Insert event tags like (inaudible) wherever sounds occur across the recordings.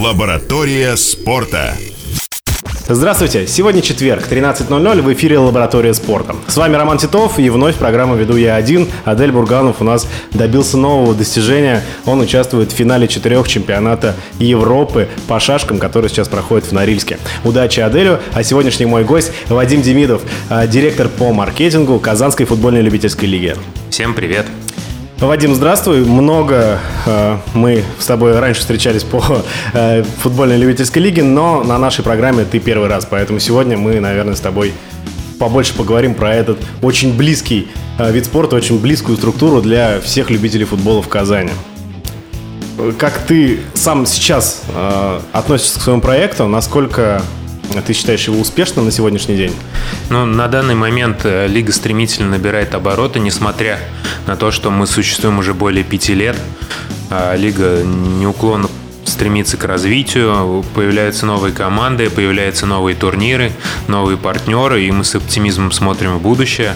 Лаборатория спорта. Здравствуйте! Сегодня четверг, 13.00, в эфире «Лаборатория спорта». С вами Роман Титов, и вновь программу веду я один. Адель Бурганов у нас добился нового достижения. Он участвует в финале четырех чемпионата Европы по шашкам, который сейчас проходит в Норильске. Удачи Аделю! А сегодняшний мой гость Вадим Демидов, а, директор по маркетингу Казанской футбольной любительской лиги. Всем привет! Вадим, здравствуй. Много э, мы с тобой раньше встречались по э, футбольной любительской лиге, но на нашей программе ты первый раз, поэтому сегодня мы, наверное, с тобой побольше поговорим про этот очень близкий э, вид спорта, очень близкую структуру для всех любителей футбола в Казани. Как ты сам сейчас э, относишься к своему проекту? Насколько ты считаешь его успешным на сегодняшний день? Ну, на данный момент э, лига стремительно набирает обороты, несмотря на то, что мы существуем уже более пяти лет. А лига неуклонно стремится к развитию, появляются новые команды, появляются новые турниры, новые партнеры, и мы с оптимизмом смотрим в будущее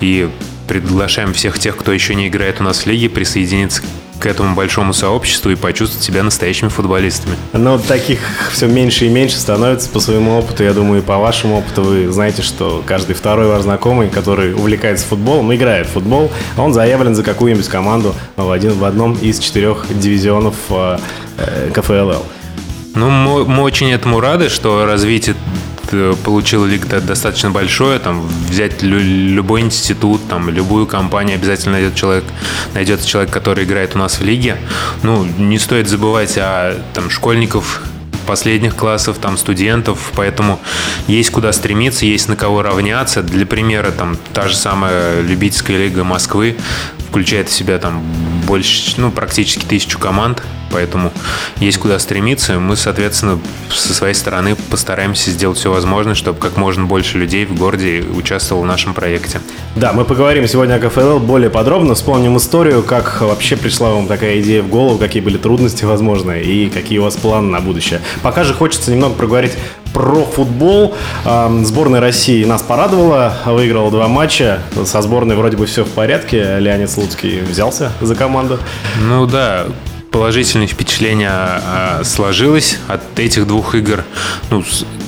и приглашаем всех тех, кто еще не играет у нас в лиге, присоединиться к этому большому сообществу и почувствовать себя настоящими футболистами. Но таких все меньше и меньше становится по своему опыту. Я думаю, и по вашему опыту вы знаете, что каждый второй ваш знакомый, который увлекается футболом, играет в футбол, он заявлен за какую-нибудь команду в, один, в одном из четырех дивизионов э, э КФЛЛ. Ну, мы, мы очень этому рады, что развитие получил лига достаточно большое, там взять любой институт, там любую компанию, обязательно найдет человек, найдется человек, который играет у нас в лиге. Ну, не стоит забывать о там школьников, последних классов, там, студентов, поэтому есть куда стремиться, есть на кого равняться. Для примера, там, та же самая любительская лига Москвы включает в себя там больше, ну, практически тысячу команд, поэтому есть куда стремиться. Мы, соответственно, со своей стороны постараемся сделать все возможное, чтобы как можно больше людей в городе участвовало в нашем проекте. Да, мы поговорим сегодня о КФЛ более подробно, вспомним историю, как вообще пришла вам такая идея в голову, какие были трудности, возможно, и какие у вас планы на будущее. Пока же хочется немного проговорить про футбол. Сборная России нас порадовала, выиграла два матча. Со сборной вроде бы все в порядке. Леонид Слуцкий взялся за команду. Ну да, положительное впечатление а, сложилось от этих двух игр. Ну,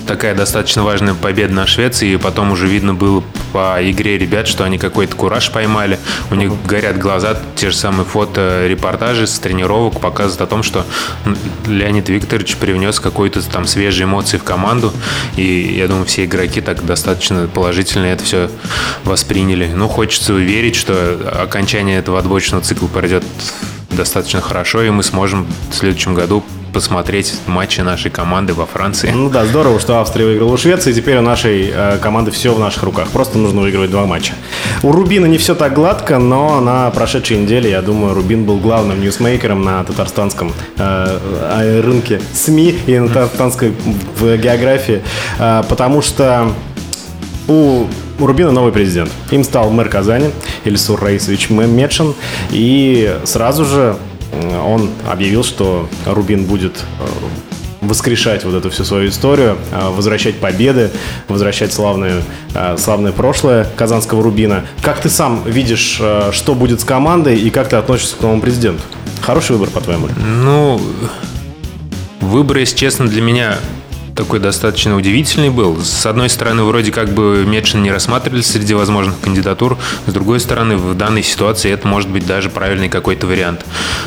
такая достаточно важная победа на Швеции, и потом уже видно было по игре ребят, что они какой-то кураж поймали. У них горят глаза, те же самые фото, репортажи с тренировок показывают о том, что Леонид Викторович привнес какой-то там свежие эмоции в команду, и я думаю, все игроки так достаточно положительно это все восприняли. Ну, хочется верить, что окончание этого отборочного цикла пройдет достаточно хорошо, и мы сможем в следующем году посмотреть матчи нашей команды во Франции. Ну да, здорово, что Австрия выиграла у Швеции, и теперь у нашей э, команды все в наших руках. Просто нужно выигрывать два матча. У Рубина не все так гладко, но на прошедшей неделе, я думаю, Рубин был главным ньюсмейкером на татарстанском э, рынке СМИ и на татарстанской в географии, э, потому что у у Рубина новый президент. Им стал мэр Казани Ильсур Раисович Медшин. И сразу же он объявил, что Рубин будет э, воскрешать вот эту всю свою историю, э, возвращать победы, возвращать славное, э, славное прошлое казанского Рубина. Как ты сам видишь, что будет с командой и как ты относишься к новому президенту? Хороший выбор, по-твоему? Ну, выбор, если честно, для меня такой достаточно удивительный был. С одной стороны, вроде как бы Медшин не рассматривались среди возможных кандидатур, с другой стороны, в данной ситуации это может быть даже правильный какой-то вариант.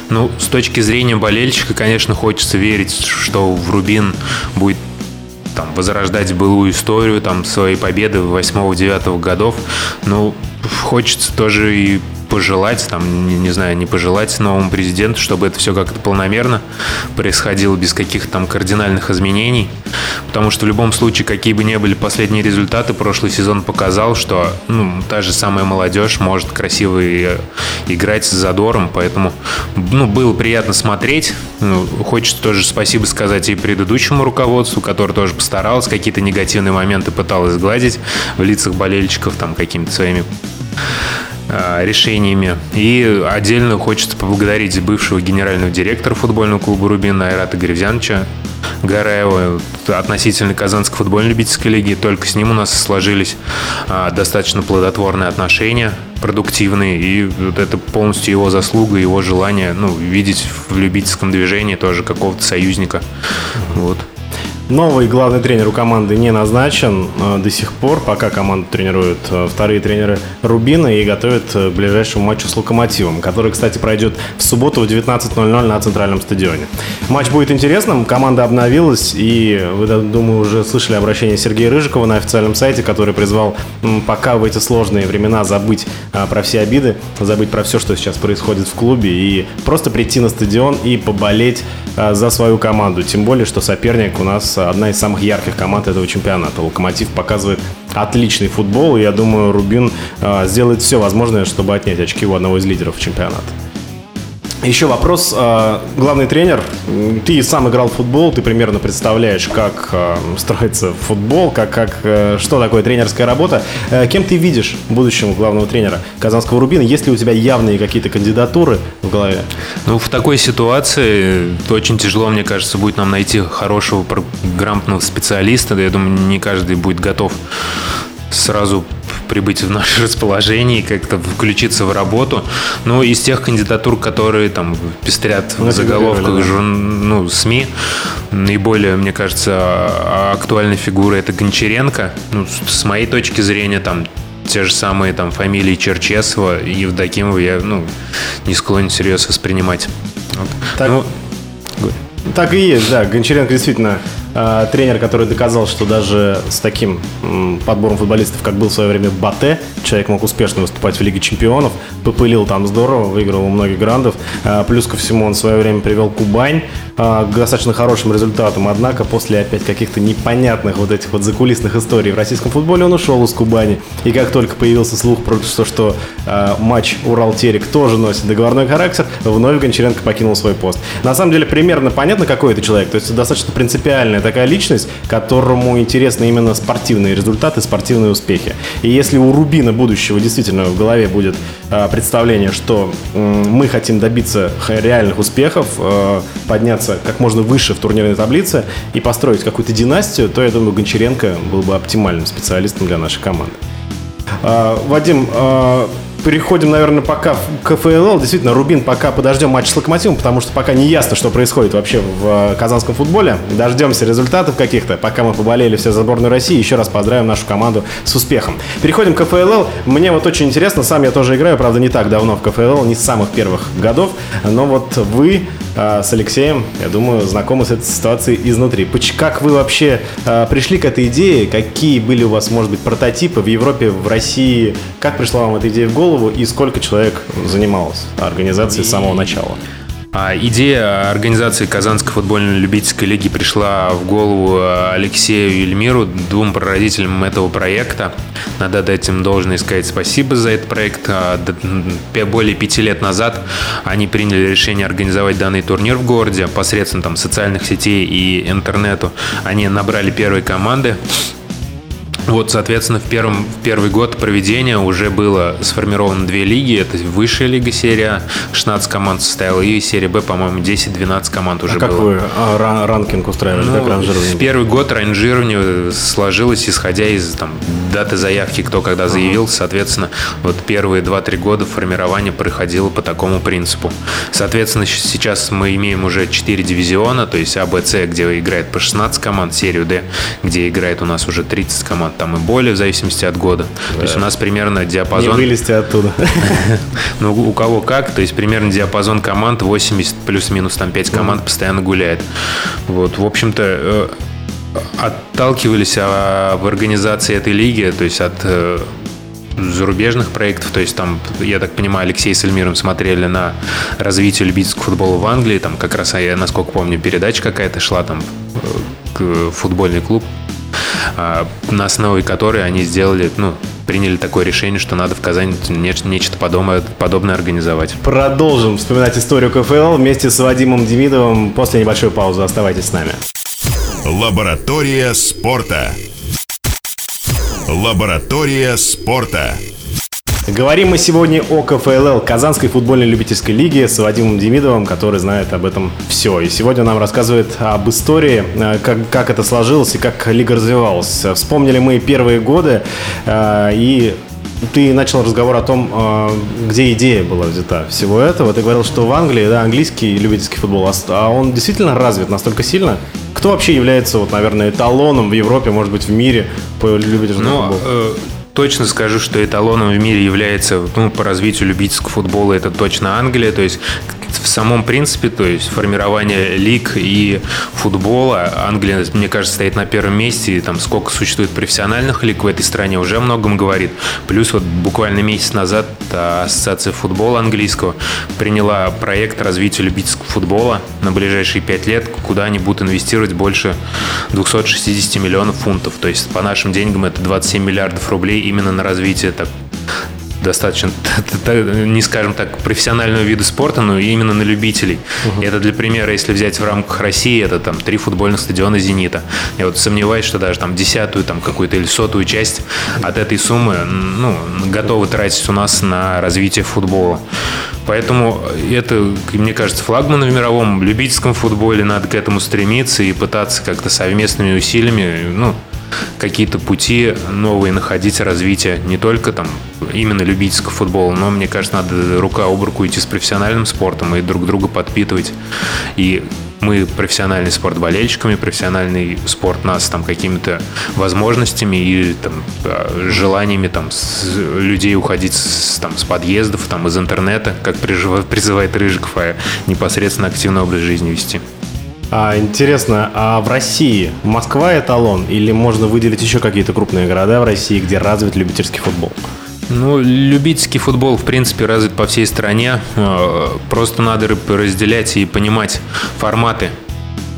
Ну, с точки зрения болельщика, конечно, хочется верить, что в Рубин будет там, возрождать былую историю, там, своей победы 8-9 годов. Ну, хочется тоже и пожелать, там, не, не знаю, не пожелать новому президенту, чтобы это все как-то полномерно происходило без каких-то там кардинальных изменений. Потому что в любом случае, какие бы ни были последние результаты, прошлый сезон показал, что ну, та же самая молодежь может красиво играть с задором, поэтому ну, было приятно смотреть. Ну, хочется тоже спасибо сказать и предыдущему руководству, который тоже постарался, какие-то негативные моменты пыталась сгладить в лицах болельщиков там какими-то своими Э, решениями. И отдельно хочется поблагодарить бывшего генерального директора футбольного клуба «Рубин» Айрата Гревзяновича Гараева относительно Казанской футбольной любительской лиги. Только с ним у нас сложились а, достаточно плодотворные отношения, продуктивные. И вот это полностью его заслуга, его желание ну, видеть в любительском движении тоже какого-то союзника. Вот. Новый главный тренер у команды не назначен э, до сих пор, пока команду тренируют э, вторые тренеры Рубина и готовят э, к ближайшему матчу с Локомотивом, который, кстати, пройдет в субботу в 19.00 на Центральном стадионе. Матч будет интересным, команда обновилась, и вы, думаю, уже слышали обращение Сергея Рыжикова на официальном сайте, который призвал пока в эти сложные времена забыть про все обиды, забыть про все, что сейчас происходит в клубе, и просто прийти на стадион и поболеть за свою команду. Тем более, что соперник у нас одна из самых ярких команд этого чемпионата. Локомотив показывает отличный футбол, и я думаю, Рубин э, сделает все возможное, чтобы отнять очки у одного из лидеров чемпионата. Еще вопрос. А, главный тренер, ты сам играл в футбол, ты примерно представляешь, как а, строится футбол, как, как, э, что такое тренерская работа. Э, кем ты видишь будущего главного тренера Казанского Рубина? Есть ли у тебя явные какие-то кандидатуры в голове? Ну, в такой ситуации очень тяжело, мне кажется, будет нам найти хорошего, грамотного специалиста. Я думаю, не каждый будет готов сразу прибыть в наше (laughs) расположение и как-то включиться в работу. Но из тех кандидатур, которые там пестрят в заголовках да. ну, СМИ, наиболее, мне кажется, а, актуальной фигурой это Гончаренко. Ну, с моей точки зрения, там те же самые там фамилии Черчесова и Евдокимова я ну, не склонен всерьез воспринимать. Вот. Так, ну, так и есть, да. Гончаренко действительно э, тренер, который доказал, что даже с таким подбором футболистов, как был в свое время Батэ, человек мог успешно выступать в Лиге Чемпионов, попылил там здорово, выиграл у многих грандов. Э, плюс ко всему он в свое время привел Кубань э, к достаточно хорошим результатам. Однако после опять каких-то непонятных вот этих вот закулисных историй в российском футболе он ушел из Кубани. И как только появился слух про то, что матч Урал-Терек тоже носит договорной характер, вновь Гончаренко покинул свой пост. На самом деле примерно понятно, какой это человек. То есть достаточно принципиальный уникальная такая личность, которому интересны именно спортивные результаты, спортивные успехи. И если у Рубина будущего действительно в голове будет э, представление, что э, мы хотим добиться реальных успехов, э, подняться как можно выше в турнирной таблице и построить какую-то династию, то я думаю, Гончаренко был бы оптимальным специалистом для нашей команды. Э, Вадим, переходим, наверное, пока к КФЛ. Действительно, Рубин пока подождем матч с Локомотивом, потому что пока не ясно, что происходит вообще в э, казанском футболе. Дождемся результатов каких-то, пока мы поболели все за сборную России. Еще раз поздравим нашу команду с успехом. Переходим к КФЛ. Мне вот очень интересно, сам я тоже играю, правда, не так давно в КФЛ, не с самых первых годов, но вот вы э, с Алексеем, я думаю, знакомы с этой ситуацией изнутри. Как вы вообще э, пришли к этой идее? Какие были у вас, может быть, прототипы в Европе, в России? Как пришла вам эта идея в голову? Голову и сколько человек занималось организацией с самого начала? А идея организации Казанской футбольной любительской лиги пришла в голову Алексею и Эльмиру, двум прародителям этого проекта. Надо дать им должное сказать спасибо за этот проект. А, более пяти лет назад они приняли решение организовать данный турнир в городе посредством там, социальных сетей и интернету. Они набрали первые команды, вот, соответственно, в, первом, в первый год проведения уже было сформировано две лиги. Это высшая лига серия, 16 команд состояла, и серия Б, по-моему, 10-12 команд уже а как было. вы а, ранкинг устраивали, ну, как ранжирование? В первый год ранжирование сложилось, исходя из там, даты заявки, кто когда заявился. Соответственно, вот первые 2-3 года формирование проходило по такому принципу. Соответственно, сейчас мы имеем уже 4 дивизиона, то есть А, Б, С, где играет по 16 команд, серию Д, где играет у нас уже 30 команд там и более, в зависимости от года. Да. То есть у нас примерно диапазон... Не вылезти оттуда. (laughs) Ну, у кого как, то есть примерно диапазон команд 80 плюс-минус там 5 команд постоянно гуляет. Вот, в общем-то, э, отталкивались а, в организации этой лиги, то есть от э, зарубежных проектов, то есть там, я так понимаю, Алексей с Эльмиром смотрели на развитие любительского футбола в Англии, там как раз, я насколько помню, передача какая-то шла там э, футбольный клуб а, на основе которой они сделали, ну, приняли такое решение, что надо в Казани нечто подобное, подобное организовать. Продолжим вспоминать историю КФЛ вместе с Вадимом Демидовым после небольшой паузы. Оставайтесь с нами. Лаборатория спорта. Лаборатория спорта. Говорим мы сегодня о КФЛЛ, Казанской футбольной любительской лиге, с Вадимом Демидовым, который знает об этом все. И сегодня нам рассказывает об истории, э, как, как это сложилось и как лига развивалась. Вспомнили мы первые годы, э, и ты начал разговор о том, э, где идея была взята всего этого. Ты говорил, что в Англии, да, английский любительский футбол, а он действительно развит настолько сильно. Кто вообще является, вот, наверное, эталоном в Европе, может быть, в мире по любительскому ну, футболу? Точно скажу, что эталоном в мире является ну, по развитию любительского футбола это точно Англия. То есть в самом принципе, то есть формирование лиг и футбола, Англия, мне кажется, стоит на первом месте. И там сколько существует профессиональных лиг в этой стране уже о многом говорит. Плюс вот буквально месяц назад Ассоциация футбола английского приняла проект развития любительского футбола на ближайшие пять лет, куда они будут инвестировать больше 260 миллионов фунтов. То есть по нашим деньгам это 27 миллиардов рублей именно на развитие так, достаточно, (laughs) не скажем так, профессионального вида спорта, но именно на любителей. Угу. Это для примера, если взять в рамках России, это там три футбольных стадиона «Зенита». Я вот сомневаюсь, что даже там десятую там какую-то или сотую часть от этой суммы ну, готовы тратить у нас на развитие футбола. Поэтому это, мне кажется, флагман в мировом любительском футболе. Надо к этому стремиться и пытаться как-то совместными усилиями, ну, какие-то пути новые находить развитие не только там именно любительского футбола, но мне кажется, надо рука об руку идти с профессиональным спортом и друг друга подпитывать. И мы профессиональный спорт болельщиками, профессиональный спорт нас там какими-то возможностями и там, а, желаниями там с людей уходить с, там, с подъездов, там, из интернета, как призывает Рыжиков, а непосредственно активный образ жизни вести. А, интересно, а в России Москва эталон или можно выделить еще какие-то крупные города в России, где развит любительский футбол? Ну, любительский футбол, в принципе, развит по всей стране. Э, просто надо разделять и понимать форматы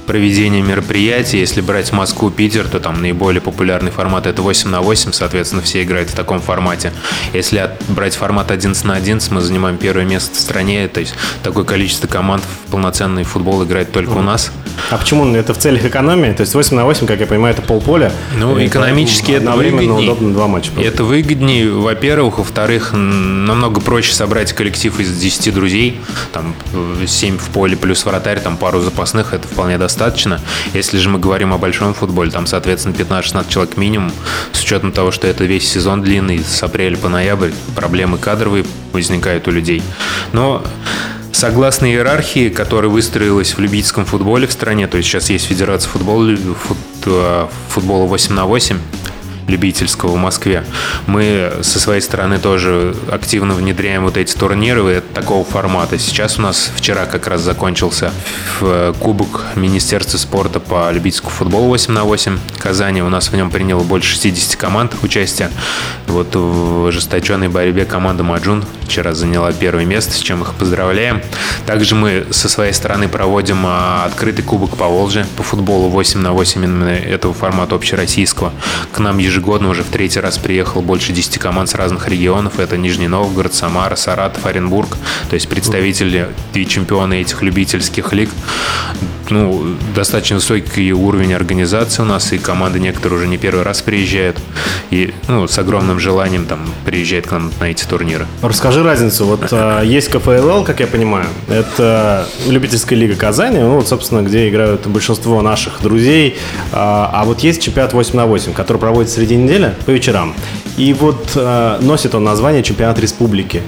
проведения мероприятий. Если брать Москву, Питер, то там наиболее популярный формат это 8 на 8, соответственно, все играют в таком формате. Если брать формат 11 на 11, мы занимаем первое место в стране, то есть такое количество команд в полноценный футбол играет только у нас. А почему это в целях экономии? То есть 8 на 8, как я понимаю, это полполя. Ну, экономически это выгоднее. удобно два матча. Просто. Это выгоднее, во-первых. Во-вторых, намного проще собрать коллектив из 10 друзей. Там 7 в поле плюс вратарь, там пару запасных, это вполне достаточно. Если же мы говорим о большом футболе, там, соответственно, 15-16 человек минимум, с учетом того, что это весь сезон длинный, с апреля по ноябрь, проблемы кадровые возникают у людей. Но Согласно иерархии, которая выстроилась в любительском футболе в стране, то есть сейчас есть Федерация футбола, э, футбола 8 на 8, любительского в Москве. Мы со своей стороны тоже активно внедряем вот эти турниры такого формата. Сейчас у нас вчера как раз закончился э, Кубок Министерства спорта по любительскому футболу 8 на 8 Казани. У нас в нем приняло больше 60 команд участия. Вот в ожесточенной борьбе команда Маджун вчера заняла первое место, с чем их поздравляем. Также мы со своей стороны проводим а, открытый Кубок по Волжье по футболу 8 на 8 именно этого формата общероссийского. К нам ежегодно ежегодно уже в третий раз приехал больше 10 команд с разных регионов. Это Нижний Новгород, Самара, Саратов, Оренбург. То есть представители и чемпионы этих любительских лиг. Ну, достаточно высокий уровень организации у нас, и команды некоторые уже не первый раз приезжают. И ну, с огромным желанием там приезжают к нам на эти турниры. Расскажи разницу. Вот а, есть КФЛЛ, как я понимаю. Это любительская лига Казани, ну, вот, собственно, где играют большинство наших друзей. А, а вот есть чемпионат 8 на 8, который проводится среди недели по вечерам. И вот э, носит он название чемпионат республики.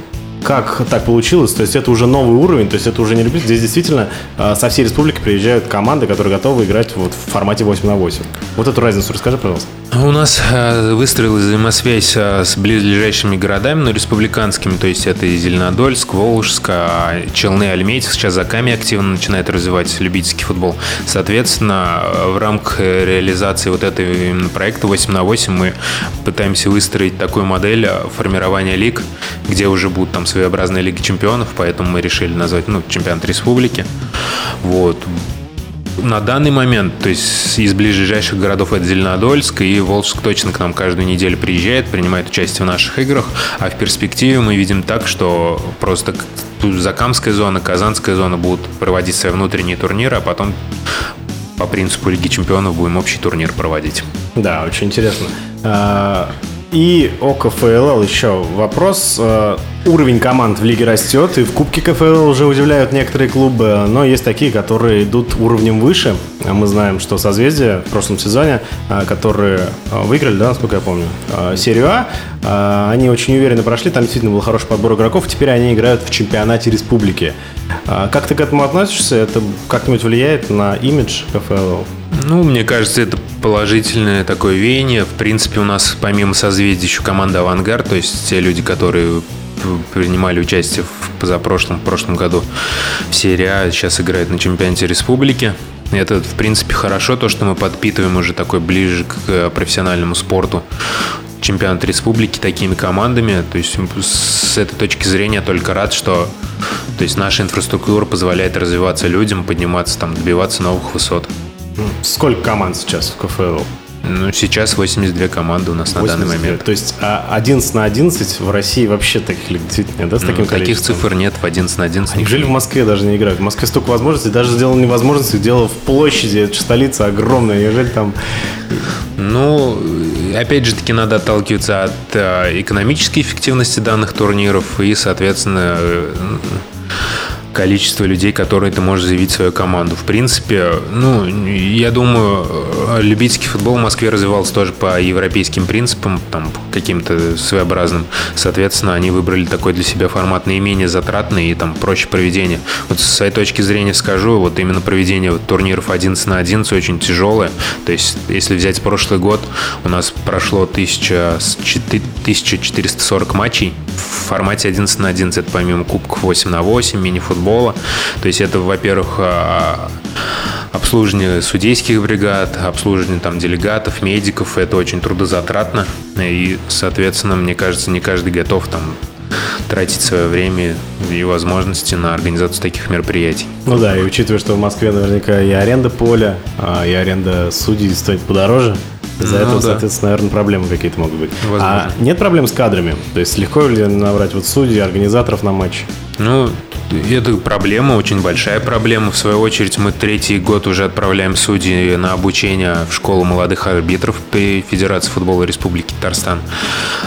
Как так получилось? То есть это уже новый уровень, то есть это уже не любитель. Здесь действительно э, со всей республики приезжают команды, которые готовы играть вот в формате 8 на 8. Вот эту разницу расскажи, пожалуйста. У нас э, выстроилась взаимосвязь э, с близлежащими городами, но республиканскими, то есть это и Зеленодольск, Волжск, а Челны, Альметьевск. Сейчас Заками активно начинает развивать любительский футбол. Соответственно, в рамках реализации вот этого проекта 8 на 8 мы пытаемся выстроить такую модель формирования лиг, где уже будут там своеобразные лиги чемпионов, поэтому мы решили назвать ну, чемпионат республики. Вот на данный момент, то есть из ближайших городов это Зеленодольск и Волжск точно к нам каждую неделю приезжает, принимает участие в наших играх, а в перспективе мы видим так, что просто Закамская зона, Казанская зона будут проводить свои внутренние турниры, а потом по принципу Лиги Чемпионов будем общий турнир проводить. Да, очень интересно. И о КФЛ еще вопрос. Э, уровень команд в лиге растет, и в Кубке КФЛ уже удивляют некоторые клубы, но есть такие, которые идут уровнем выше. Мы знаем, что Созвездие в прошлом сезоне, э, которые э, выиграли, да, насколько я помню, серию А, они очень уверенно прошли, там действительно был хороший подбор игроков, теперь они играют в чемпионате республики. Как ты к этому относишься? Это как-нибудь влияет на имидж КФЛ? Ну, мне кажется, это положительное такое веяние. В принципе, у нас помимо созвездия еще команда «Авангард», то есть те люди, которые принимали участие в позапрошлом, в прошлом году в серии А, сейчас играют на чемпионате республики. Это, в принципе, хорошо, то, что мы подпитываем уже такой ближе к э, профессиональному спорту чемпионат республики такими командами. То есть с этой точки зрения только рад, что то есть наша инфраструктура позволяет развиваться людям, подниматься, там, добиваться новых высот. Сколько команд сейчас в КФЛ? Ну, сейчас 82 команды у нас 82. на данный момент. То есть 11 а, на 11 в России вообще таких действительно нет, да, с таким ну, Таких цифр нет в 11 на 11. Неужели в Москве даже не играют? В Москве столько возможностей, даже сделано невозможности, дело в площади, это столица огромная, неужели там... Ну, опять же таки, надо отталкиваться от э, экономической эффективности данных турниров и, соответственно, э, количество людей, которые ты можешь заявить свою команду. В принципе, ну, я думаю, любительский футбол в Москве развивался тоже по европейским принципам, там, каким-то своеобразным. Соответственно, они выбрали такой для себя формат наименее затратный и там проще проведение. Вот с своей точки зрения скажу, вот именно проведение турниров 11 на 11 очень тяжелое. То есть, если взять прошлый год, у нас прошло 1000, 1440 матчей в формате 11 на 11. Это помимо кубков 8 на 8, мини-футбол футбола. То есть это, во-первых, а, обслуживание судейских бригад, обслуживание там делегатов, медиков. Это очень трудозатратно. И, соответственно, мне кажется, не каждый готов там тратить свое время и возможности на организацию таких мероприятий. Ну да, и учитывая, что в Москве наверняка и аренда поля, а, и аренда судей стоит подороже, из-за ну, этого, да. соответственно, наверное, проблемы какие-то могут быть. Возможно. А нет проблем с кадрами? То есть легко ли набрать вот судей, организаторов на матч? Ну, это проблема, очень большая проблема. В свою очередь, мы третий год уже отправляем судьи на обучение в школу молодых арбитров при Федерации футбола Республики Татарстан.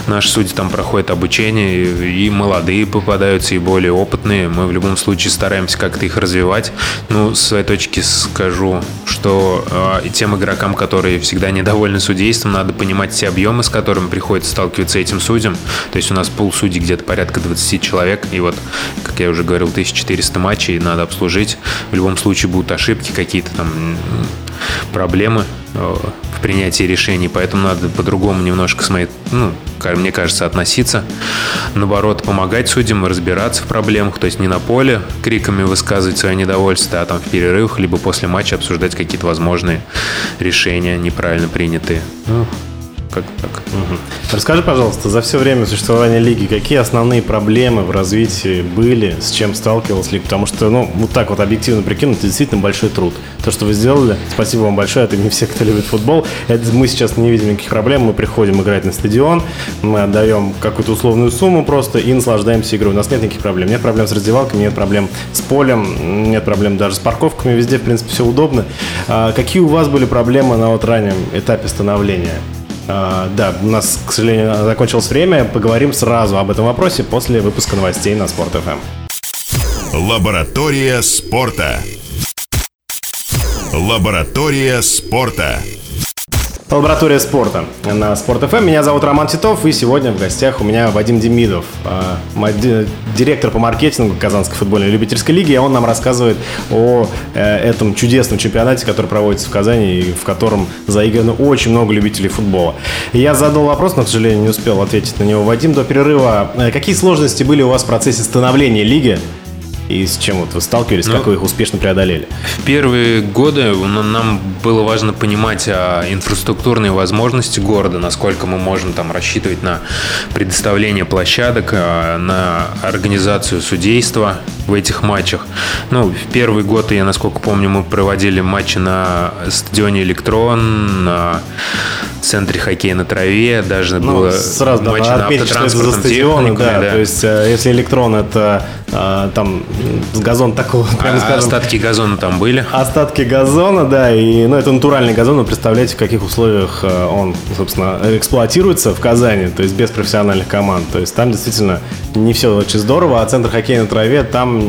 Наши судьи там проходят обучение, и молодые попадаются, и более опытные. Мы в любом случае стараемся как-то их развивать. Ну, с своей точки скажу, что э, тем игрокам, которые всегда недовольны судейством, надо понимать те объемы, с которыми приходится сталкиваться этим судьям. То есть у нас пол судей где-то порядка 20 человек, и вот, как я уже говорил, 1400 матчей надо обслужить. В любом случае будут ошибки, какие-то там проблемы э, в принятии решений, поэтому надо по-другому немножко с моей, ну, мне кажется, относиться. Наоборот, помогать судьям разбираться в проблемах, то есть не на поле криками высказывать свое недовольство, а там в перерывах, либо после матча обсуждать какие-то возможные решения, неправильно принятые. Ну, как так. Угу. Расскажи, пожалуйста, за все время существования лиги, какие основные проблемы в развитии были, с чем сталкивалась лига? Потому что, ну, вот так вот объективно прикинуть, это действительно большой труд. То, что вы сделали, спасибо вам большое, это не все, кто любит футбол. Это мы сейчас не видим никаких проблем, мы приходим играть на стадион, мы отдаем какую-то условную сумму просто и наслаждаемся игрой. У нас нет никаких проблем. Нет проблем с раздевалками, нет проблем с полем, нет проблем даже с парковками, везде, в принципе, все удобно. А какие у вас были проблемы на вот раннем этапе становления? А, да, у нас, к сожалению, закончилось время. Поговорим сразу об этом вопросе после выпуска новостей на Спорт ФМ. Лаборатория спорта. Лаборатория спорта. Лаборатория спорта на Спорт ФМ. Меня зовут Роман Титов, и сегодня в гостях у меня Вадим Демидов, а, директор по маркетингу Казанской футбольной любительской лиги. И он нам рассказывает о э, этом чудесном чемпионате, который проводится в Казани, и в котором заиграно очень много любителей футбола. Я задал вопрос, но, к сожалению, не успел ответить на него. Вадим, до перерыва. Э, какие сложности были у вас в процессе становления лиги? И с чем вот вы сталкивались, ну, как вы их успешно преодолели? В первые годы нам было важно понимать а, инфраструктурные возможности города, насколько мы можем там рассчитывать на предоставление площадок, а, на организацию судейства в этих матчах. Ну, в первый год, я насколько помню, мы проводили матчи на стадионе «Электрон», на центре хоккея на траве, даже ну, было сразу матч да, на отметить, что это за стадионы, да, да. То есть, э, если электрон это э, там газон такого, прямо а, скажем... Остатки газона там были? Остатки газона, да, и, ну, это натуральный газон, вы представляете, в каких условиях э, он, собственно, эксплуатируется в Казани, то есть без профессиональных команд. То есть там действительно не все очень здорово, а центр хоккея на траве, там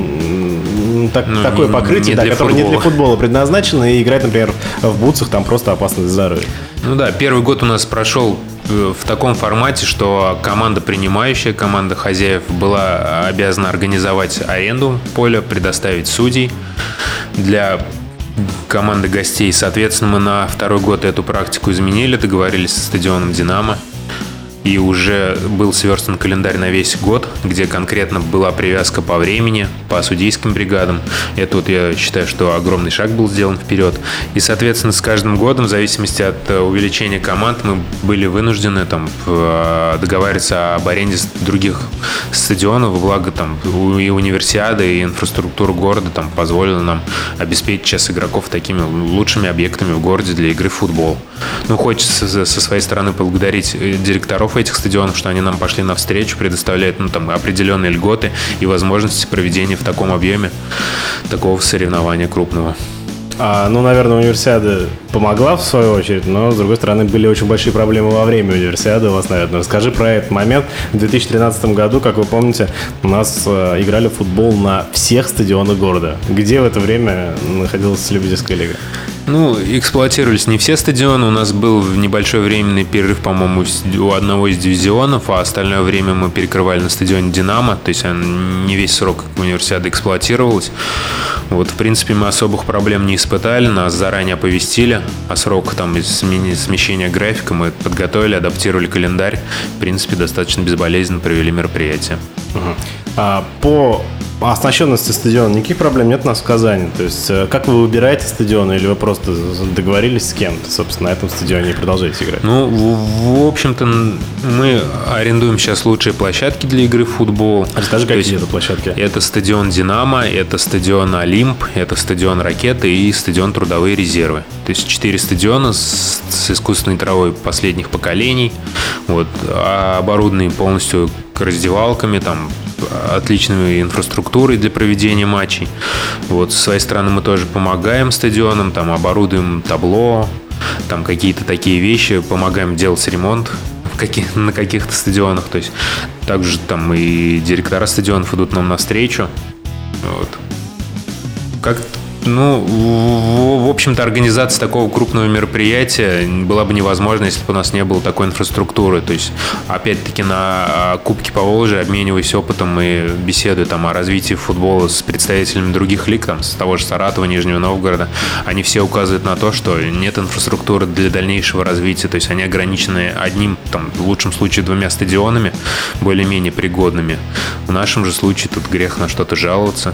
так, ну, такое покрытие, да, которое футбола. не для футбола предназначено, и играть, например, в бутсах там просто опасно для здоровья. Ну да, первый год у нас прошел э, в таком формате, что команда принимающая, команда хозяев была обязана организовать аренду поля, предоставить судей для команды гостей. Соответственно, мы на второй год эту практику изменили, договорились со стадионом «Динамо» и уже был сверстан календарь на весь год, где конкретно была привязка по времени, по судейским бригадам. Это вот я считаю, что огромный шаг был сделан вперед. И, соответственно, с каждым годом, в зависимости от э, увеличения команд, мы были вынуждены там э, договариваться об аренде других стадионов, благо там и универсиады, и инфраструктура города там позволила нам обеспечить сейчас игроков такими лучшими объектами в городе для игры в футбол. Ну, хочется со своей стороны поблагодарить э, этих стадионов, что они нам пошли навстречу, предоставляют ну, там, определенные льготы и возможности проведения в таком объеме такого соревнования крупного. А, ну, наверное, универсиада помогла в свою очередь, но, с другой стороны, были очень большие проблемы во время универсиады у вас, наверное. Расскажи про этот момент. В 2013 году, как вы помните, у нас э, играли в футбол на всех стадионах города. Где в это время находилась любительская лига? Ну, эксплуатировались не все стадионы. У нас был небольшой временный перерыв, по-моему, у одного из дивизионов, а остальное время мы перекрывали на стадионе «Динамо». То есть не весь срок универсиады эксплуатировалась. Вот, в принципе, мы особых проблем не испытали. Нас заранее оповестили о сроках там, смещения графика. Мы подготовили, адаптировали календарь. В принципе, достаточно безболезненно провели мероприятие. Угу. А, по по оснащенности стадиона никаких проблем нет у нас в Казани. То есть, э, как вы выбираете стадион, или вы просто договорились с кем-то, собственно, на этом стадионе и продолжаете играть? Ну, в, в общем-то, мы арендуем сейчас лучшие площадки для игры в футбол. Расскажи, какие есть, это площадки? Это стадион «Динамо», это стадион «Олимп», это стадион «Ракеты» и стадион «Трудовые резервы». То есть четыре стадиона с, с искусственной травой последних поколений, вот, а оборудованные полностью раздевалками, там отличной инфраструктурой для проведения матчей. Вот, с своей стороны мы тоже помогаем стадионам, там оборудуем табло, там какие-то такие вещи, помогаем делать ремонт каких, (laughs) на каких-то стадионах. То есть также там и директора стадионов идут нам навстречу. Вот. Как ну, в, в общем-то, организация такого крупного мероприятия была бы невозможна, если бы у нас не было такой инфраструктуры. То есть, опять-таки, на а, Кубке по Волжье, обмениваясь опытом и беседуя там о развитии футбола с представителями других лиг, там, с того же Саратова, Нижнего Новгорода, они все указывают на то, что нет инфраструктуры для дальнейшего развития. То есть, они ограничены одним, там, в лучшем случае, двумя стадионами, более-менее пригодными. В нашем же случае тут грех на что-то жаловаться.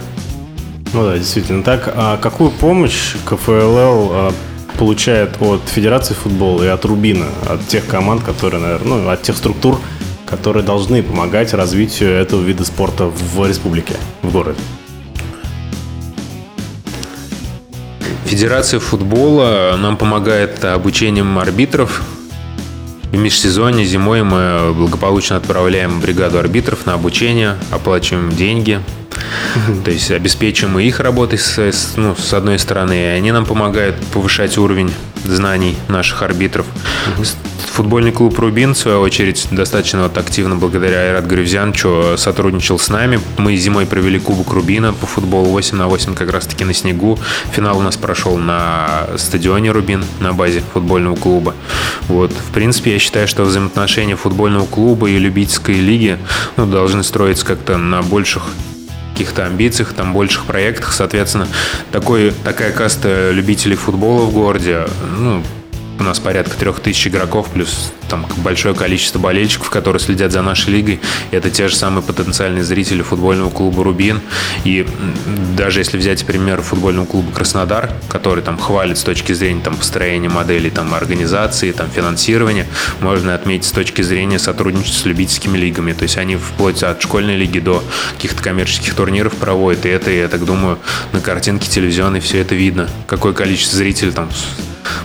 Ну да, действительно так. А какую помощь КФЛЛ а, получает от Федерации футбола и от Рубина, от тех команд, которые, наверное, ну, от тех структур, которые должны помогать развитию этого вида спорта в республике, в городе? Федерация футбола нам помогает обучением арбитров. В межсезонье зимой мы благополучно отправляем бригаду арбитров на обучение, оплачиваем деньги, то есть обеспечиваем их работой с, с, ну, с одной стороны, и они нам помогают повышать уровень знаний наших арбитров. Футбольный клуб «Рубин», в свою очередь, достаточно вот активно благодаря Айрат Гревзянчу сотрудничал с нами. Мы зимой провели Кубок Рубина по футболу 8 на 8 как раз-таки на снегу. Финал у нас прошел на стадионе Рубин, на базе футбольного клуба. Вот. В принципе, я считаю, что взаимоотношения футбольного клуба и любительской лиги ну, должны строиться как-то на больших каких-то амбициях, там больших проектах, соответственно, такой, такая каста любителей футбола в городе, ну, у нас порядка трех тысяч игроков, плюс там большое количество болельщиков, которые следят за нашей лигой. Это те же самые потенциальные зрители футбольного клуба «Рубин». И даже если взять пример футбольного клуба «Краснодар», который там хвалит с точки зрения там, построения моделей там, организации, там, финансирования, можно отметить с точки зрения сотрудничества с любительскими лигами. То есть они вплоть от школьной лиги до каких-то коммерческих турниров проводят. И это, я так думаю, на картинке телевизионной все это видно. Какое количество зрителей там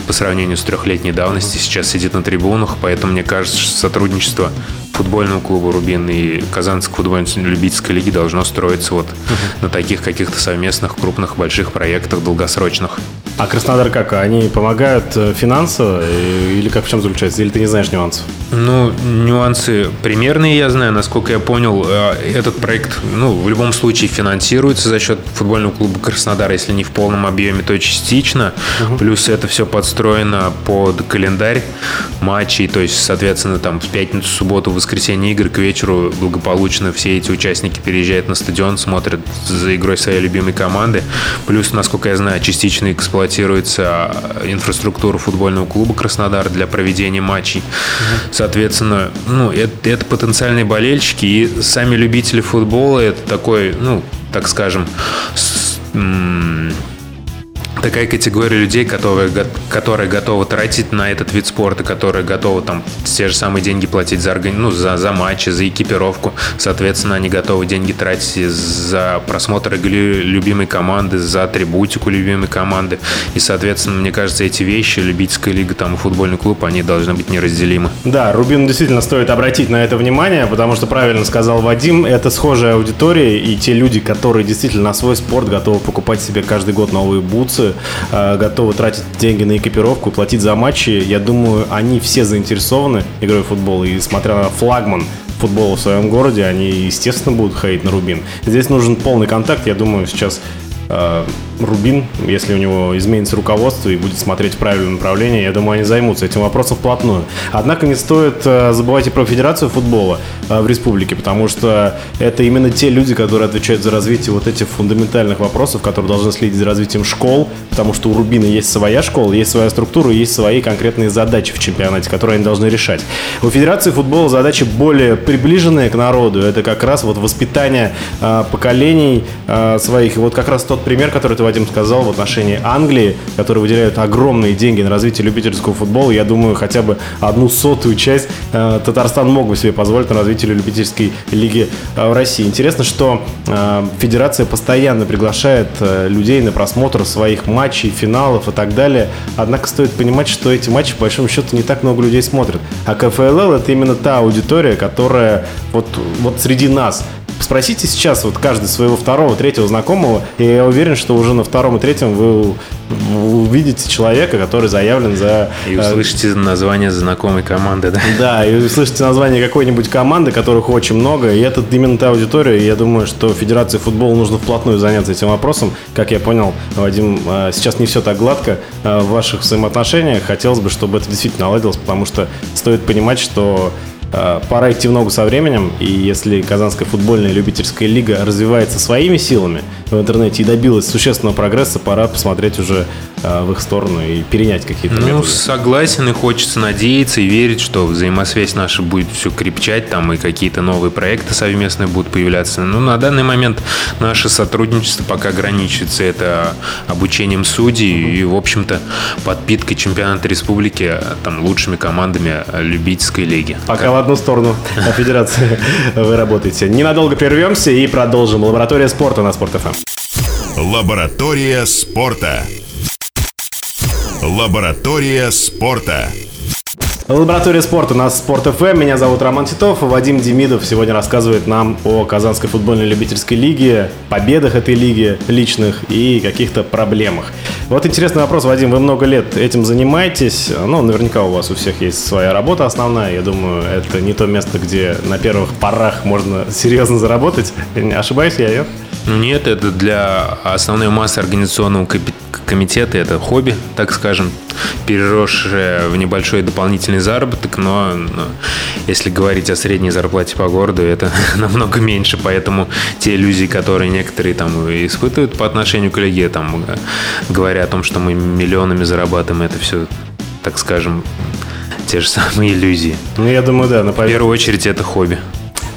по сравнению с трехлетней давности. Сейчас сидит на трибунах, поэтому мне кажется, что сотрудничество футбольного клуба «Рубин» и Казанской футбольной любительской лиги должно строиться вот uh-huh. на таких каких-то совместных крупных больших проектах долгосрочных. А Краснодар как? Они помогают э, финансово или как в чем заключается? Или ты не знаешь нюансов? Ну, нюансы примерные я знаю. Насколько я понял, э, этот проект, ну, в любом случае финансируется за счет футбольного клуба Краснодар, если не в полном объеме, то частично. Угу. Плюс это все подстроено под календарь матчей, то есть, соответственно, там в пятницу, субботу, воскресенье игр к вечеру благополучно все эти участники переезжают на стадион, смотрят за игрой своей любимой команды. Плюс, насколько я знаю, частично эксплуатируется инфраструктура футбольного клуба Краснодар для проведения матчей. Соответственно, ну, это, это потенциальные болельщики и сами любители футбола. Это такой, ну, так скажем, с, такая категория людей, которые, которые готовы тратить на этот вид спорта, которые готовы там те же самые деньги платить за, ну, за, за матчи, за экипировку. Соответственно, они готовы деньги тратить за просмотр игры любимой команды, за атрибутику любимой команды. И, соответственно, мне кажется, эти вещи, любительская лига там и футбольный клуб, они должны быть неразделимы. Да, Рубин действительно стоит обратить на это внимание, потому что правильно сказал Вадим, это схожая аудитория, и те люди, которые действительно на свой спорт готовы покупать себе каждый год новые бутсы, э, готовы тратить деньги на экипировку, платить за матчи, я думаю, они все заинтересованы игрой в футбол. И смотря на флагман футбола в своем городе, они, естественно, будут ходить на Рубин. Здесь нужен полный контакт. Я думаю, сейчас э, Рубин, если у него изменится руководство и будет смотреть в правильном направлении, я думаю, они займутся этим вопросом вплотную. Однако не стоит э, забывать и про Федерацию футбола э, в республике, потому что это именно те люди, которые отвечают за развитие вот этих фундаментальных вопросов, которые должны следить за развитием школ, потому что у Рубина есть своя школа, есть своя структура, есть свои конкретные задачи в чемпионате, которые они должны решать. У Федерации футбола задачи более приближенные к народу. Это как раз вот воспитание э, поколений своих. И вот как раз тот пример, который ты Вадим сказал в отношении Англии, которые выделяют огромные деньги на развитие любительского футбола. Я думаю, хотя бы одну сотую часть э, Татарстан мог бы себе позволить на развитие любительской лиги э, в России. Интересно, что э, федерация постоянно приглашает э, людей на просмотр своих матчей, финалов и так далее. Однако стоит понимать, что эти матчи, по большому счету, не так много людей смотрят. А КФЛЛ это именно та аудитория, которая вот, вот среди нас Спросите сейчас вот каждый своего второго, третьего знакомого, и я уверен, что уже на втором и третьем вы увидите человека, который заявлен за... И э, услышите название знакомой команды, да? Да, и услышите название какой-нибудь команды, которых очень много, и это именно та аудитория, и я думаю, что Федерации футбола нужно вплотную заняться этим вопросом. Как я понял, Вадим, э, сейчас не все так гладко э, в ваших взаимоотношениях. Хотелось бы, чтобы это действительно наладилось, потому что стоит понимать, что пора идти в ногу со временем, и если Казанская футбольная любительская лига развивается своими силами в интернете и добилась существенного прогресса, пора посмотреть уже э, в их сторону и перенять какие-то ну, методы. согласен, и хочется надеяться и верить, что взаимосвязь наша будет все крепчать, там и какие-то новые проекты совместные будут появляться. Но на данный момент наше сотрудничество пока ограничивается это обучением судей и, в общем-то, подпиткой чемпионата республики э, там, лучшими командами любительской лиги. Пока одну сторону (laughs) федерации вы работаете. Ненадолго прервемся и продолжим. Лаборатория спорта на Спорт ФМ. Лаборатория спорта. Лаборатория спорта. Лаборатория спорта на Спорт ФМ. Меня зовут Роман Титов. Вадим Демидов сегодня рассказывает нам о Казанской футбольной любительской лиге, победах этой лиги личных и каких-то проблемах. Вот интересный вопрос, Вадим. Вы много лет этим занимаетесь. Ну, наверняка у вас у всех есть своя работа основная. Я думаю, это не то место, где на первых порах можно (laughs) серьезно заработать. Ошибаюсь я, нет? Нет, это для основной массы организационного комитета, это хобби, так скажем, переросшее в небольшой дополнительный заработок, но, но если говорить о средней зарплате по городу, это (laughs) намного меньше, поэтому те иллюзии, которые некоторые там испытывают по отношению к коллеге, там, говоря о том, что мы миллионами зарабатываем, это все, так скажем, те же самые иллюзии. Ну, я думаю, да. На повер... В первую очередь это хобби.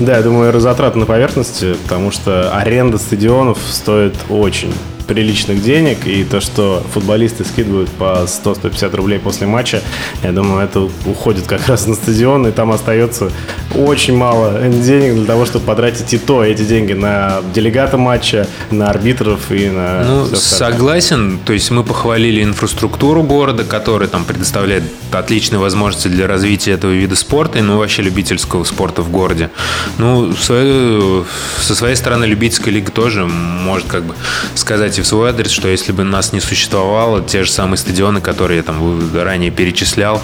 Да, я думаю, затраты на поверхности, потому что аренда стадионов стоит очень приличных денег, и то, что футболисты скидывают по 100-150 рублей после матча, я думаю, это уходит как раз на стадион, и там остается очень мало денег для того, чтобы потратить и то эти деньги на делегата матча, на арбитров и на... Ну, согласен, то есть мы похвалили инфраструктуру города, которая там предоставляет отличные возможности для развития этого вида спорта, и ну, вообще любительского спорта в городе. Ну, со своей стороны, любительская лига тоже может как бы сказать в свой адрес, что если бы нас не существовало, те же самые стадионы, которые я там ранее перечислял,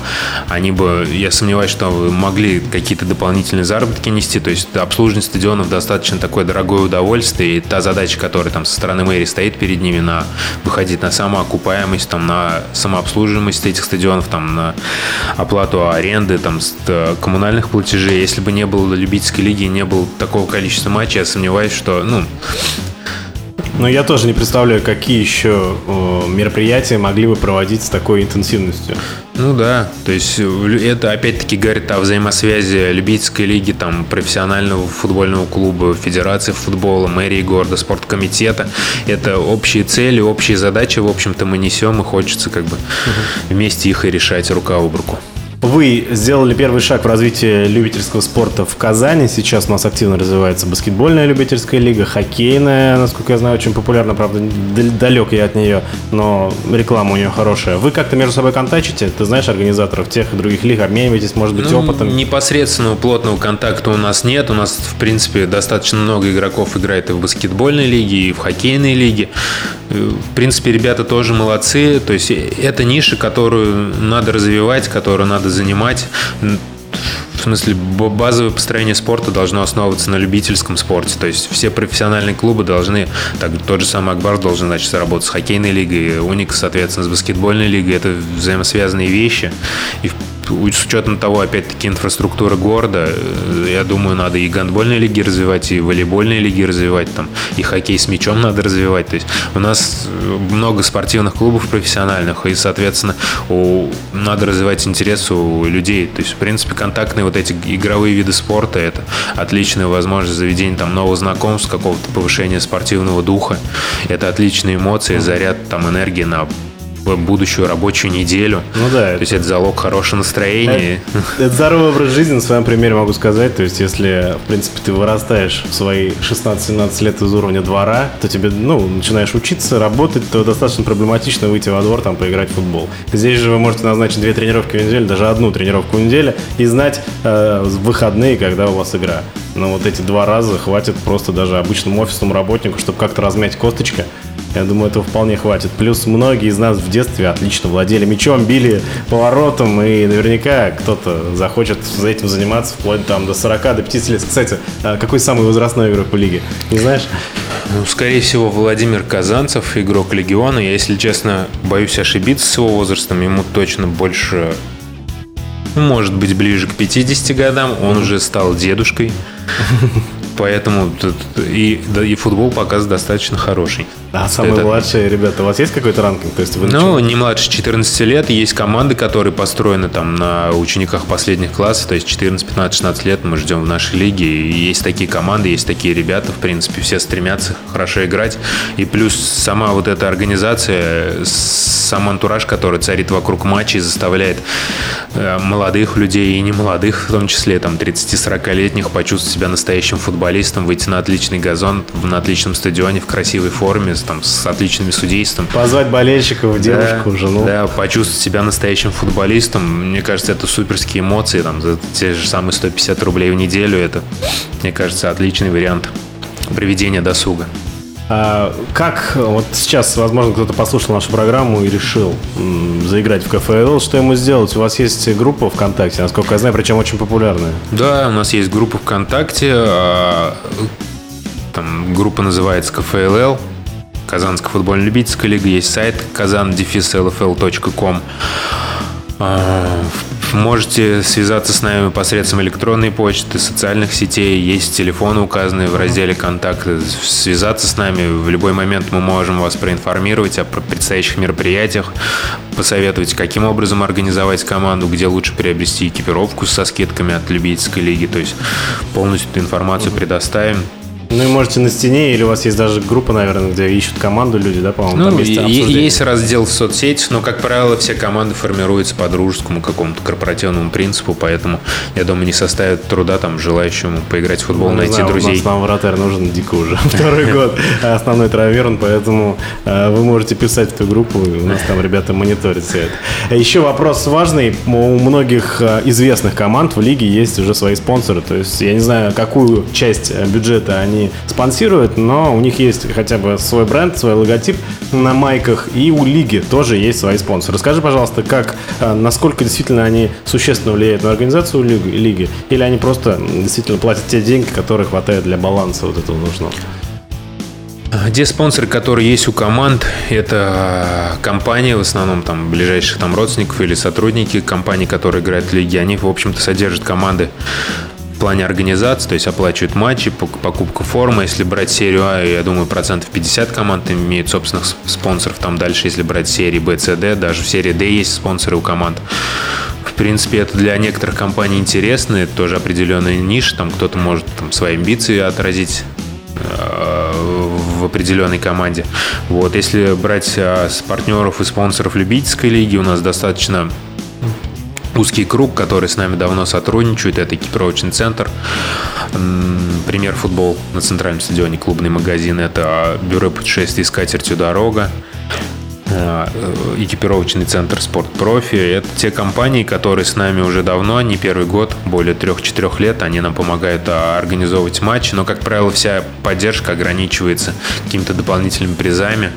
они бы, я сомневаюсь, что могли какие-то дополнительные заработки нести, то есть обслуживание стадионов достаточно такое дорогое удовольствие, и та задача, которая там со стороны мэрии стоит перед ними, на выходить на самоокупаемость, там, на самообслуживаемость этих стадионов, там, на оплату аренды, там, коммунальных платежей. Если бы не было любительской лиги, не было такого количества матчей, я сомневаюсь, что, ну, но я тоже не представляю, какие еще мероприятия могли бы проводить с такой интенсивностью. Ну да, то есть это опять-таки говорит о взаимосвязи любительской лиги, там, профессионального футбольного клуба, федерации футбола, мэрии города, спорткомитета. Это общие цели, общие задачи, в общем-то, мы несем, и хочется как бы вместе их и решать рука об руку. Вы сделали первый шаг в развитии любительского спорта в Казани. Сейчас у нас активно развивается баскетбольная любительская лига, хоккейная, насколько я знаю, очень популярна, правда, далек я от нее, но реклама у нее хорошая. Вы как-то между собой контачите? Ты знаешь организаторов тех и других лиг, обмениваетесь, может быть, ну, опытом? Непосредственного плотного контакта у нас нет. У нас, в принципе, достаточно много игроков играет и в баскетбольной лиге, и в хоккейной лиге. В принципе, ребята тоже молодцы. То есть это ниша, которую надо развивать, которую надо занимать. В смысле, базовое построение спорта должно основываться на любительском спорте. То есть все профессиональные клубы должны, так, тот же самый Акбар должен, значит, работать с хоккейной лигой, Уникс, соответственно, с баскетбольной лигой. Это взаимосвязанные вещи. И, с учетом того, опять-таки, инфраструктуры города, э, я думаю, надо и гандбольные лиги развивать, и волейбольные лиги развивать, там, и хоккей с мячом надо развивать. То есть у нас э, много спортивных клубов профессиональных, и, соответственно, у, надо развивать интерес у людей. То есть, в принципе, контактные вот эти игровые виды спорта – это отличная возможность заведения там новых знакомств, какого-то повышения спортивного духа. Это отличные эмоции, заряд там энергии на будущую рабочую неделю. Ну да. То есть это залог хорошего настроения. Это, это здоровый образ жизни, на своем примере могу сказать. То есть если, в принципе, ты вырастаешь в свои 16-17 лет из уровня двора, то тебе, ну, начинаешь учиться, работать, то достаточно проблематично выйти во двор, там, поиграть в футбол. Здесь же вы можете назначить две тренировки в неделю, даже одну тренировку в неделю, и знать э, выходные, когда у вас игра. Но вот эти два раза хватит просто даже обычному офисному работнику, чтобы как-то размять косточка я думаю, этого вполне хватит. Плюс многие из нас в детстве отлично владели мячом, били поворотом, и наверняка кто-то захочет за этим заниматься вплоть там, до 40, до 50 лет. Кстати, а какой самый возрастной игрок по лиге? Не знаешь? Ну, скорее всего, Владимир Казанцев, игрок Легиона. Я, если честно, боюсь ошибиться с его возрастом. Ему точно больше, может быть, ближе к 50 годам. Он уже стал дедушкой. Поэтому и, и футбол показывает достаточно хороший. А самые это... младшие ребята, у вас есть какой-то ранкинг? То есть вы ну, не младше 14 лет. Есть команды, которые построены там на учениках последних классов, то есть 14, 15, 16 лет мы ждем в нашей лиге. И есть такие команды, есть такие ребята, в принципе, все стремятся хорошо играть. И плюс сама вот эта организация, сам антураж, который царит вокруг матчей, заставляет э, молодых людей и не молодых, в том числе там 30-40-летних, почувствовать себя настоящим футболистом, выйти на отличный газон, на отличном стадионе, в красивой форме, там, с отличными судейством. Позвать болельщиков, девушку, да, жену. Да, почувствовать себя настоящим футболистом. Мне кажется, это суперские эмоции. Там, за те же самые 150 рублей в неделю. Это, мне кажется, отличный вариант проведения досуга. А как вот сейчас, возможно, кто-то послушал нашу программу и решил м, заиграть в КФЛ, что ему сделать? У вас есть группа ВКонтакте, насколько я знаю, причем очень популярная. Да, у нас есть группа ВКонтакте. А, там группа называется КФЛЛ. Казанская футбольно-любительская лига, есть сайт kazan-lfl.com. А, можете связаться с нами посредством электронной почты, социальных сетей, есть телефоны указанные в разделе «Контакты». Связаться с нами в любой момент мы можем вас проинформировать о предстоящих мероприятиях, посоветовать, каким образом организовать команду, где лучше приобрести экипировку со скидками от любительской лиги. То есть полностью эту информацию предоставим. Ну и можете на стене, или у вас есть даже группа, наверное, где ищут команду люди, да, по-моему? Ну, там есть, есть, есть раздел в соцсетях, но, как правило, все команды формируются по дружескому какому-то корпоративному принципу, поэтому, я думаю, не составит труда там желающему поиграть в футбол, ну, найти знаю, друзей. У нас нам вратарь нужен дико уже (laughs) второй год, основной травмирован, поэтому э, вы можете писать эту группу, у нас там ребята мониторят все это. Еще вопрос важный. У многих э, известных команд в лиге есть уже свои спонсоры, то есть я не знаю, какую часть э, бюджета они спонсируют, но у них есть хотя бы свой бренд, свой логотип на майках, и у лиги тоже есть свои спонсоры. Расскажи, пожалуйста, как, насколько действительно они существенно влияют на организацию лиги, или они просто действительно платят те деньги, которые хватает для баланса вот этого нужного? Те спонсоры, которые есть у команд, это компании, в основном там ближайших там родственников или сотрудники компаний, которые играют в лиге, они, в общем-то, содержат команды в плане организации, то есть оплачивают матчи, покупка формы. Если брать серию А, я думаю, процентов 50 команд имеют собственных спонсоров. Там дальше, если брать серии Б, С, Д, даже в серии Д есть спонсоры у команд. В принципе, это для некоторых компаний интересно, это тоже определенная ниша, там кто-то может там, свои амбиции отразить э, в определенной команде. Вот, если брать э, с партнеров и спонсоров любительской лиги, у нас достаточно узкий круг, который с нами давно сотрудничает. Это экипировочный центр. Пример футбол на центральном стадионе, клубный магазин. Это бюро путешествий с катертью «Дорога». Э, экипировочный центр «Спорт Профи». Это те компании, которые с нами уже давно, не первый год, более трех-четырех лет. Они нам помогают а, организовывать матчи, но, как правило, вся поддержка ограничивается какими-то дополнительными призами,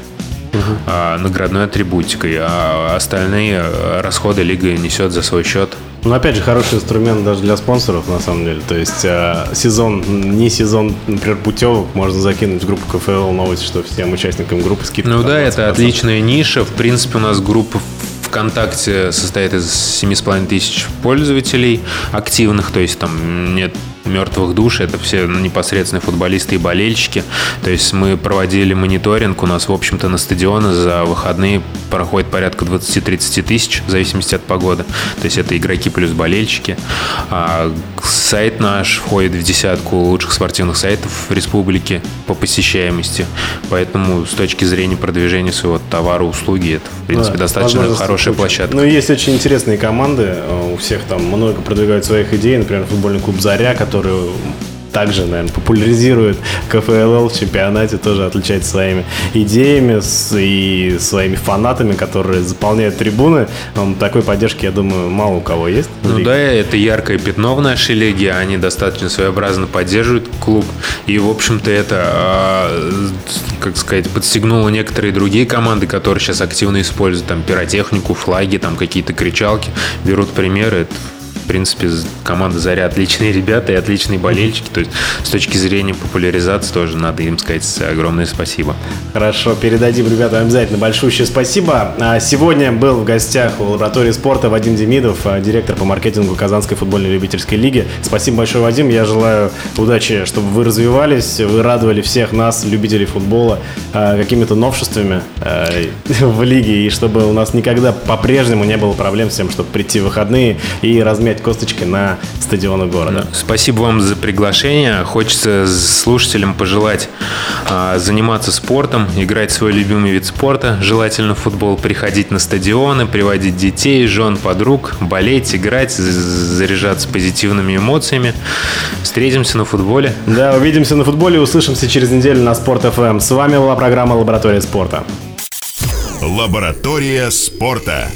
угу. наградной атрибутикой, а остальные э, расходы лига несет за свой счет. Ну, опять же, хороший инструмент даже для спонсоров, на самом деле. То есть э, сезон, не сезон, например, путевок, можно закинуть в группу КФЛ новость, что всем участникам группы скидка. Ну да, это отличная ниша. В принципе, у нас группа ВКонтакте состоит из 7,5 тысяч пользователей активных, то есть там нет мертвых душ, это все непосредственно футболисты и болельщики. То есть мы проводили мониторинг, у нас, в общем-то, на стадионы за выходные проходит порядка 20-30 тысяч, в зависимости от погоды. То есть это игроки плюс болельщики. А сайт наш входит в десятку лучших спортивных сайтов в республике по посещаемости. Поэтому с точки зрения продвижения своего товара, услуги, это, в принципе, да, достаточно хорошая площадка. Ну, есть очень интересные команды. У всех там много продвигают своих идей. Например, футбольный клуб «Заря», который также, наверное, популяризирует КФЛЛ в чемпионате, тоже отличается своими идеями и своими фанатами, которые заполняют трибуны. Такой поддержки, я думаю, мало у кого есть. Ну да, это яркое пятно в нашей лиге, они достаточно своеобразно поддерживают клуб, и, в общем-то, это, а, как сказать, подстегнуло некоторые другие команды, которые сейчас активно используют там пиротехнику, флаги, там какие-то кричалки, берут примеры, это принципе, команда «Заря» отличные ребята и отличные болельщики. То есть с точки зрения популяризации тоже надо им сказать огромное спасибо. Хорошо, передадим ребятам обязательно большущее спасибо. А сегодня был в гостях у лаборатории спорта Вадим Демидов, а, директор по маркетингу Казанской футбольной любительской лиги. Спасибо большое, Вадим. Я желаю удачи, чтобы вы развивались, вы радовали всех нас, любителей футбола, а, какими-то новшествами в лиге, и чтобы у нас никогда по-прежнему не было проблем с тем, чтобы прийти в выходные и размять поставить косточки на стадионы города. Спасибо вам за приглашение. Хочется слушателям пожелать а, заниматься спортом, играть свой любимый вид спорта, желательно футбол, приходить на стадионы, приводить детей, жен, подруг, болеть, играть, заряжаться позитивными эмоциями. Встретимся на футболе. Да, увидимся на футболе, услышимся через неделю на Спорт FM. С вами была программа «Лаборатория спорта». Лаборатория спорта.